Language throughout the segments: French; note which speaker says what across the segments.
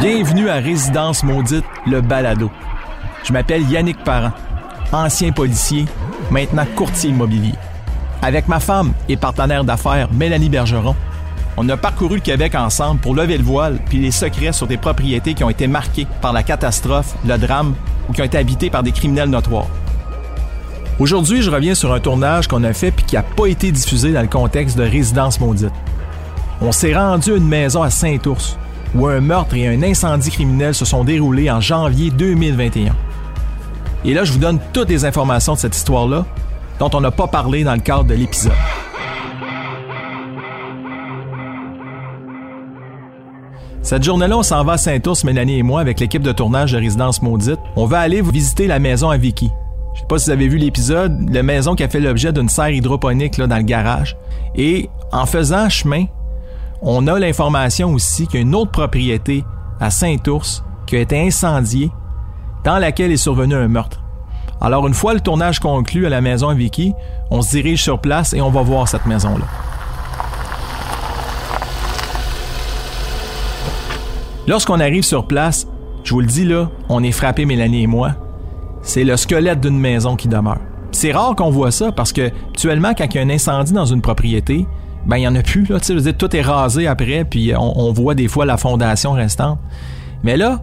Speaker 1: Bienvenue à Résidence Maudite, le balado. Je m'appelle Yannick Parent, ancien policier, maintenant courtier immobilier. Avec ma femme et partenaire d'affaires Mélanie Bergeron, on a parcouru le Québec ensemble pour lever le voile puis les secrets sur des propriétés qui ont été marquées par la catastrophe, le drame ou qui ont été habitées par des criminels notoires. Aujourd'hui, je reviens sur un tournage qu'on a fait puis qui n'a pas été diffusé dans le contexte de Résidence Maudite. On s'est rendu à une maison à Saint-Ours où un meurtre et un incendie criminel se sont déroulés en janvier 2021. Et là, je vous donne toutes les informations de cette histoire-là dont on n'a pas parlé dans le cadre de l'épisode. Cette journée-là, on s'en va à Saint-Ours, Mélanie et moi, avec l'équipe de tournage de Résidence Maudite. On va aller visiter la maison à Vicky. Je sais pas si vous avez vu l'épisode, la maison qui a fait l'objet d'une serre hydroponique là, dans le garage. Et en faisant chemin, on a l'information aussi qu'il y a une autre propriété à Saint-Ours qui a été incendiée, dans laquelle est survenu un meurtre. Alors une fois le tournage conclu à la maison Vicky, on se dirige sur place et on va voir cette maison-là. Lorsqu'on arrive sur place, je vous le dis là, on est frappé Mélanie et moi. C'est le squelette d'une maison qui demeure. C'est rare qu'on voit ça parce que actuellement quand il y a un incendie dans une propriété, ben il y en a plus là, tu sais, tout est rasé après puis on, voit des fois la fondation restante. Mais là,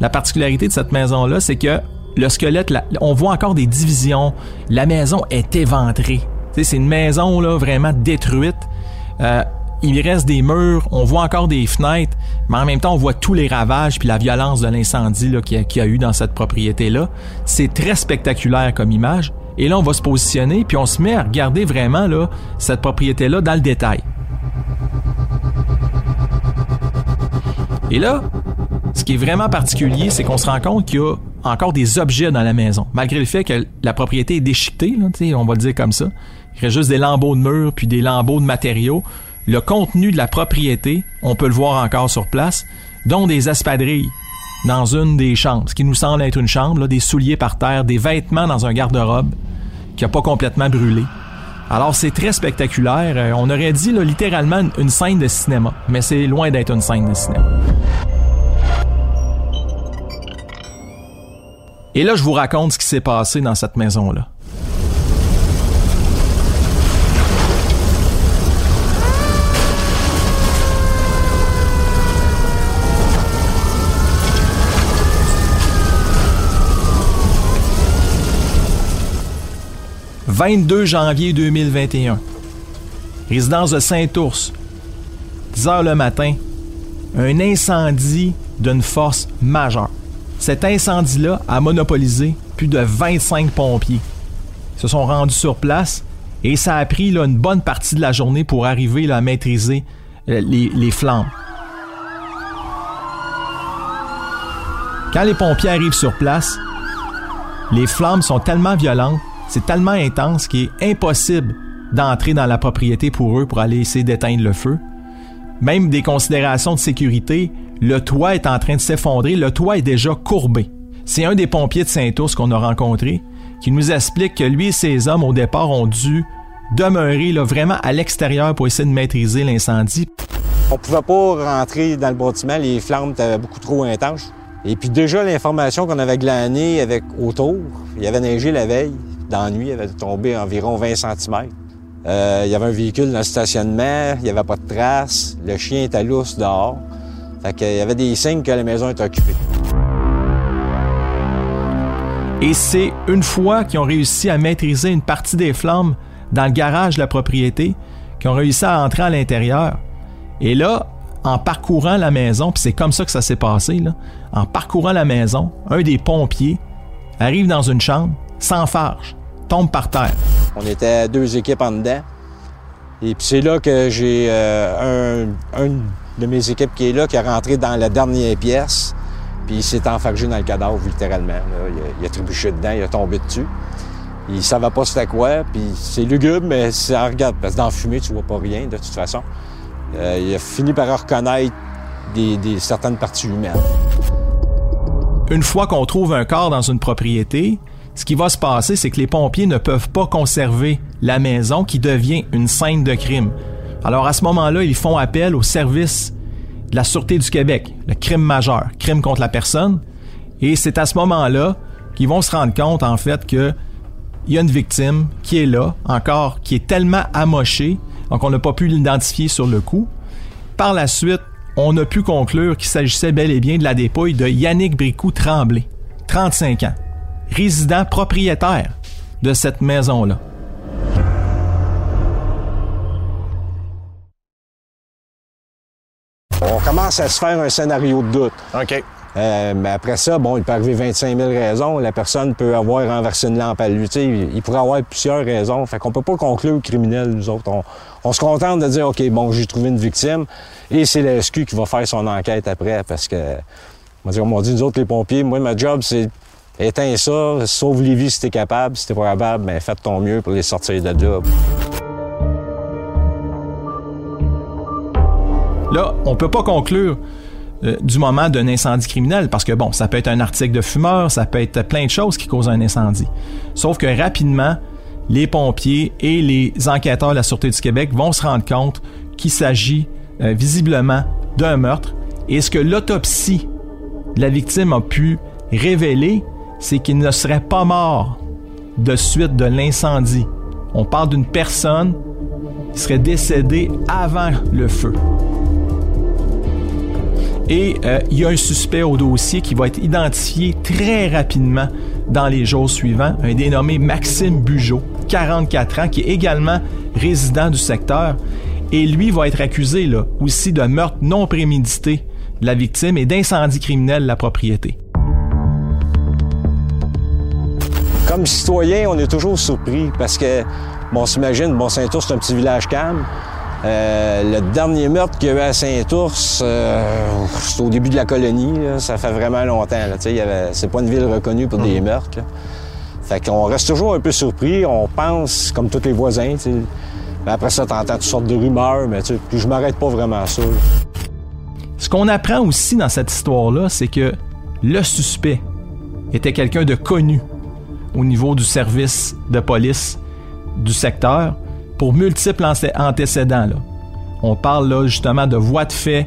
Speaker 1: la particularité de cette maison là, c'est que le squelette, on voit encore des divisions. La maison est éventrée. C'est une maison là, vraiment détruite. Euh, il reste des murs, on voit encore des fenêtres, mais en même temps, on voit tous les ravages puis la violence de l'incendie qu'il y, a eu dans cette propriété-là. C'est très spectaculaire comme image. Et là, on va se positionner puis on se met à regarder vraiment là, cette propriété-là dans le détail. Et là, ce qui est vraiment particulier, c'est qu'on se rend compte qu'il y a encore des objets dans la maison, malgré le fait que la propriété est déchiquetée, on va le dire comme ça. Il reste juste des lambeaux de murs puis des lambeaux de matériaux. Le contenu de la propriété, on peut le voir encore sur place, dont des espadrilles dans une des chambres, ce qui nous semble être une chambre, des souliers par terre, des vêtements dans un garde-robe qui n'a pas complètement brûlé. Alors c'est très spectaculaire. Euh, on aurait dit là, littéralement une scène de cinéma, mais c'est loin d'être une scène de cinéma. Et là, je vous raconte ce qui s'est passé dans cette maison-là. « 22 janvier 2021. Résidence de Saint-Ours. 10 heures le matin. Un incendie d'une force majeure. Cet incendie-là a monopolisé plus de 25 pompiers. Ils se sont rendus sur place et ça a pris une bonne partie de la journée pour arriver à maîtriser euh, les, les flammes. Quand les pompiers arrivent sur place, les flammes sont tellement violentes, c'est tellement intense qu'il est impossible d'entrer dans la propriété pour eux pour aller essayer d'éteindre le feu. Même des considérations de sécurité, le toit est en train de s'effondrer, le toit est déjà courbé. C'est un des pompiers de Saint-Ours qu'on a rencontré qui nous explique que lui et ses hommes au départ ont dû demeurer là, vraiment à l'extérieur pour essayer de maîtriser l'incendie.
Speaker 2: On pouvait pas rentrer dans le bâtiment, les flammes étaient beaucoup trop intenses. Et puis déjà l'information qu'on avait glanée avec autour, il y avait neigé la veille, dans la nuit, avait tombé environ 20 cm. Euh, il y avait un véhicule dans le stationnement, il n'y avait pas de traces, le chien était lousse dehors. Fait qu'il y avait des signes que la maison était occupée.
Speaker 1: Et c'est une fois qu'ils ont réussi à maîtriser une partie des flammes dans le garage de la propriété qu'ils ont réussi à entrer à l'intérieur. Et là, en parcourant la maison, puis c'est comme ça que ça s'est passé, là, en parcourant la maison, un des pompiers arrive dans une chambre, s'enfarge, tombe par terre.
Speaker 2: On était deux équipes en dedans. Et puis c'est là que j'ai euh, un, un de mes équipes qui est là, qui est rentré dans la dernière pièce, puis il s'est enfargé dans le cadavre, littéralement. Il, a, trébuché dedans, il a tombé dessus. Il savait pas c'était quoi, puis c'est lugubre, mais ça regarde, parce que dans la fumée, tu vois pas rien, de toute façon. Euh, il a fini par reconnaître des, certaines parties humaines.
Speaker 1: Une fois qu'on trouve un corps dans une propriété, ce qui va se passer, c'est que les pompiers ne peuvent pas conserver la maison qui devient une scène de crime. Alors à ce moment-là, ils font appel au service de la Sûreté du Québec, le crime majeur, crime contre la personne. Et c'est à ce moment-là qu'ils vont se rendre compte, en fait, que il y a une victime qui est là, encore, qui est tellement amochée, donc on n'a pas pu l'identifier sur le coup. Par la suite, on a pu conclure qu'il s'agissait bel et bien de la dépouille de Yannick Bricou Tremblay, 35 ans, résident propriétaire de cette maison-là.
Speaker 2: On commence à se faire un scénario de doute.
Speaker 1: OK.
Speaker 2: Euh, mais après ça, bon, il peut arriver 25 000 raisons. La personne peut avoir renversé une lampe à lui. Tu sais, il pourrait avoir plusieurs raisons. Fait qu'on peut pas conclure criminel, nous autres. On, se contente de dire, OK, bon, j'ai trouvé une victime. Et c'est la SQ qui va faire son enquête après. Parce que, on m'a dit, nous autres, les pompiers, moi, ma job, c'est éteindre ça, sauve les vies si t'es capable. Si t'es pas capable, ben, faites ton mieux pour les sortir de là.
Speaker 1: Là, on peut pas conclure euh, du moment d'un incendie criminel parce que bon, ça peut être un article de fumeur, ça peut être plein de choses qui causent un incendie. Sauf que rapidement, les pompiers et les enquêteurs de la Sûreté du Québec vont se rendre compte qu'il s'agit euh, visiblement d'un meurtre et ce que l'autopsie de la victime a pu révéler, c'est qu'il ne serait pas mort de suite de l'incendie. On parle d'une personne qui serait décédée avant le feu. Et euh, il y a un suspect au dossier qui va être identifié très rapidement dans les jours suivants, un dénommé Maxime Bugeaud, 44 ans, qui est également résident du secteur. Et lui va être accusé là, aussi de meurtre non prémédité de la victime et d'incendie criminel de la propriété.
Speaker 2: Comme citoyen, on est toujours surpris parce que, bon, on s'imagine, bon, Saint-Ours, c'est un petit village calme. Euh, le dernier meurtre qu'il y a eu à Saint-Ours, euh, c'est au début de la colonie, ça fait vraiment longtemps. C'est pas une ville reconnue pour des mhm. meurtres. Fait qu'on reste toujours un peu surpris, on pense comme tous les voisins. Mais après ça, t'entends toutes sortes de rumeurs, mais puis je m'arrête pas vraiment à ça.
Speaker 1: Ce qu'on apprend aussi dans cette histoire-là, c'est que le suspect était quelqu'un de connu au niveau du service de police du secteur pour multiples antécédents. On parle justement de voies de fait,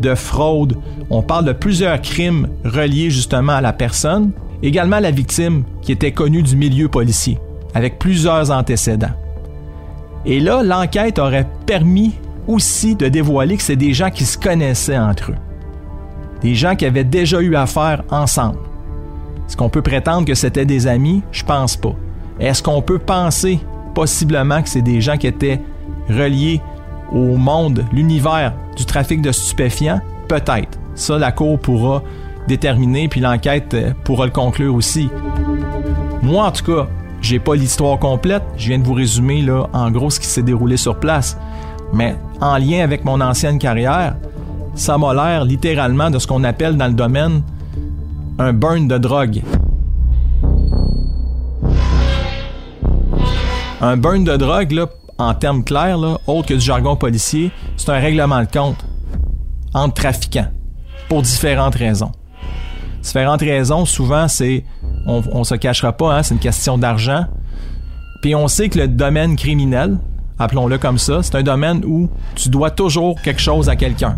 Speaker 1: de fraude, on parle de plusieurs crimes reliés justement à la personne, également à la victime qui était connue du milieu policier, avec plusieurs antécédents. Et là, l'enquête aurait permis aussi de dévoiler que c'est des gens qui se connaissaient entre eux. Des gens qui avaient déjà eu affaire ensemble. Est-ce qu'on peut prétendre que c'était des amis? Je pense pas. Est-ce qu'on peut penser possiblement que c'est des gens qui étaient reliés au monde, l'univers du trafic de stupéfiants? Peut-être. Ça, la Cour pourra déterminer, puis l'enquête euh, pourra le conclure aussi. Moi, en tout cas, j'ai pas l'histoire complète. Je viens de vous résumer là, en gros ce qui s'est déroulé sur place. Mais en lien avec mon ancienne carrière, ça m'a l'air littéralement de ce qu'on appelle dans le domaine un burn de drogue. Un burn de drogue, là, en termes clairs, autre que du jargon policier, c'est un règlement de compte entre trafiquants pour différentes raisons. Différentes raisons, souvent, c'est, on, on se cachera pas, hein, c'est une question d'argent. Puis on sait que le domaine criminel, appelons-le comme ça, c'est un domaine où tu dois toujours quelque chose à quelqu'un.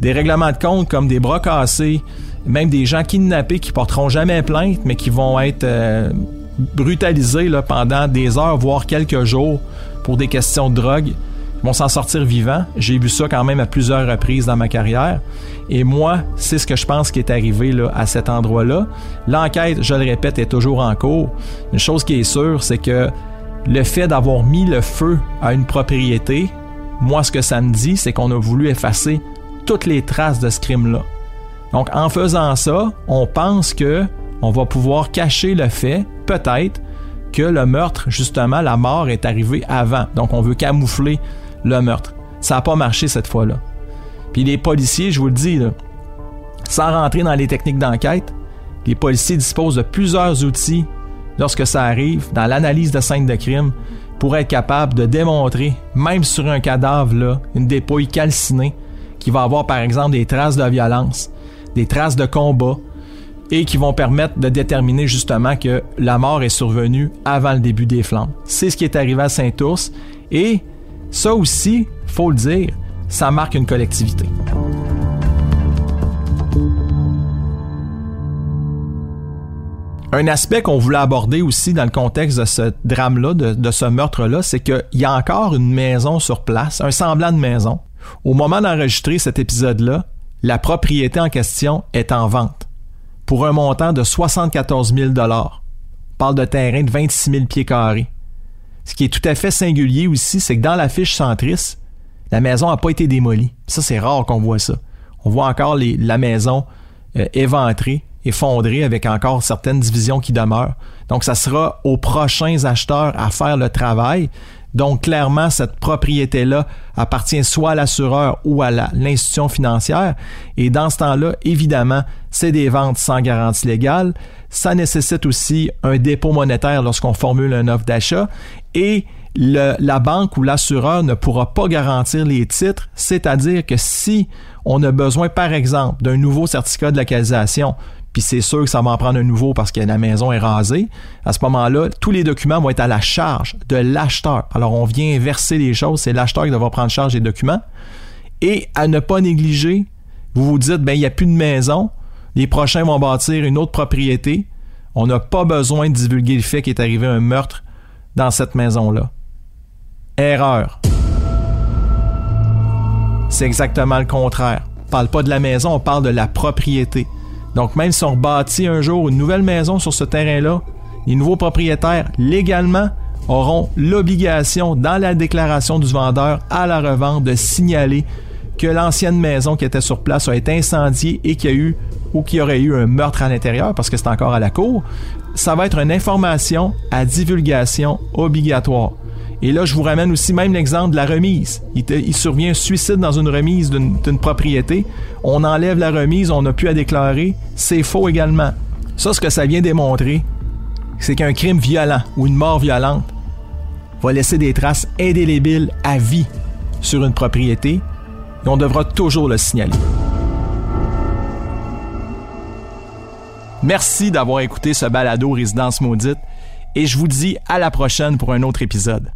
Speaker 1: Des règlements de compte comme des bras cassés, même des gens kidnappés qui porteront jamais plainte, mais qui vont être euh, brutalisés là, pendant des heures, voire quelques jours, pour des questions de drogue, vont s'en sortir vivants. J'ai vu ça quand même à plusieurs reprises dans ma carrière. Et moi, c'est ce que je pense qui est arrivé là, à cet endroit-là. L'enquête, je le répète, est toujours en cours. Une chose qui est sûre, c'est que le fait d'avoir mis le feu à une propriété, moi, ce que ça me dit, c'est qu'on a voulu effacer toutes les traces de ce crime-là. Donc, en faisant ça, on pense que on va pouvoir cacher le fait, peut-être, que le meurtre, justement, la mort est arrivée avant. Donc, on veut camoufler le meurtre. Ça n'a pas marché cette fois-là. Puis les policiers, je vous le dis, sans rentrer dans les techniques d'enquête, les policiers disposent de plusieurs outils lorsque ça arrive dans l'analyse de scènes de crime pour être capable de démontrer, même sur un cadavre, une dépouille calcinée, qui va avoir par exemple des traces de violence, des traces de combat et qui vont permettre de déterminer justement que la mort est survenue avant le début des flammes. C'est ce qui est arrivé à Saint-Ours et ça aussi, faut le dire, ça marque une collectivité. Un aspect qu'on voulait aborder aussi dans le contexte de ce drame-là, de, ce meurtre-là, c'est qu'il y a encore une maison sur place, un semblant de maison. Au moment d'enregistrer cet épisode-là, la propriété en question est en vente pour un montant de 74 000 On parle de terrain de 26 000 pieds carrés. Ce qui est tout à fait singulier aussi, c'est que dans la fiche centriste, la maison n'a pas été démolie. Ça, c'est rare qu'on voit ça. On voit encore la maison euh, éventrée, effondrée, avec encore certaines divisions qui demeurent. Donc, ça sera aux prochains acheteurs à faire le travail. Donc, clairement, cette propriété-là appartient soit à l'assureur ou à l'institution financière. Et dans ce temps-là, évidemment, c'est des ventes sans garantie légale. Ça nécessite aussi un dépôt monétaire lorsqu'on formule une offre d'achat. Et la banque ou l'assureur ne pourra pas garantir les titres, c'est-à-dire que si on a besoin, par exemple, d'un nouveau certificat de localisation, puis c'est sûr que ça va en prendre un nouveau parce que la maison est rasée, à ce moment-là, tous les documents vont être à la charge de l'acheteur. Alors, on vient verser les choses, c'est l'acheteur qui devra prendre charge des documents. Et à ne pas négliger, vous vous dites, ben, il n'y a plus de maison, les prochains vont bâtir une autre propriété. On n'a pas besoin de divulguer le fait qu'il est arrivé un meurtre dans cette maison-là. Erreur. C'est exactement le contraire. On parle pas de la maison, on parle de la propriété. Donc même si on bâtit un jour une nouvelle maison sur ce terrain-là, les nouveaux propriétaires, légalement, auront l'obligation dans la déclaration du vendeur à la revente de signaler que l'ancienne maison qui était sur place a été incendiée et qu'il y a eu ou qu'il y aurait eu un meurtre à l'intérieur parce que c'est encore à la cour. Ça va être une information à divulgation obligatoire. Et là, je vous ramène aussi même l'exemple de la remise. Il, survient un suicide dans une remise d'une propriété. On enlève la remise, on n'a plus à déclarer. C'est faux également. Ça, ce que ça vient démontrer, c'est qu'un crime violent ou une mort violente va laisser des traces indélébiles à vie sur une propriété et on devra toujours le signaler. Merci d'avoir écouté ce balado Résidence Maudite et je vous dis à la prochaine pour un autre épisode.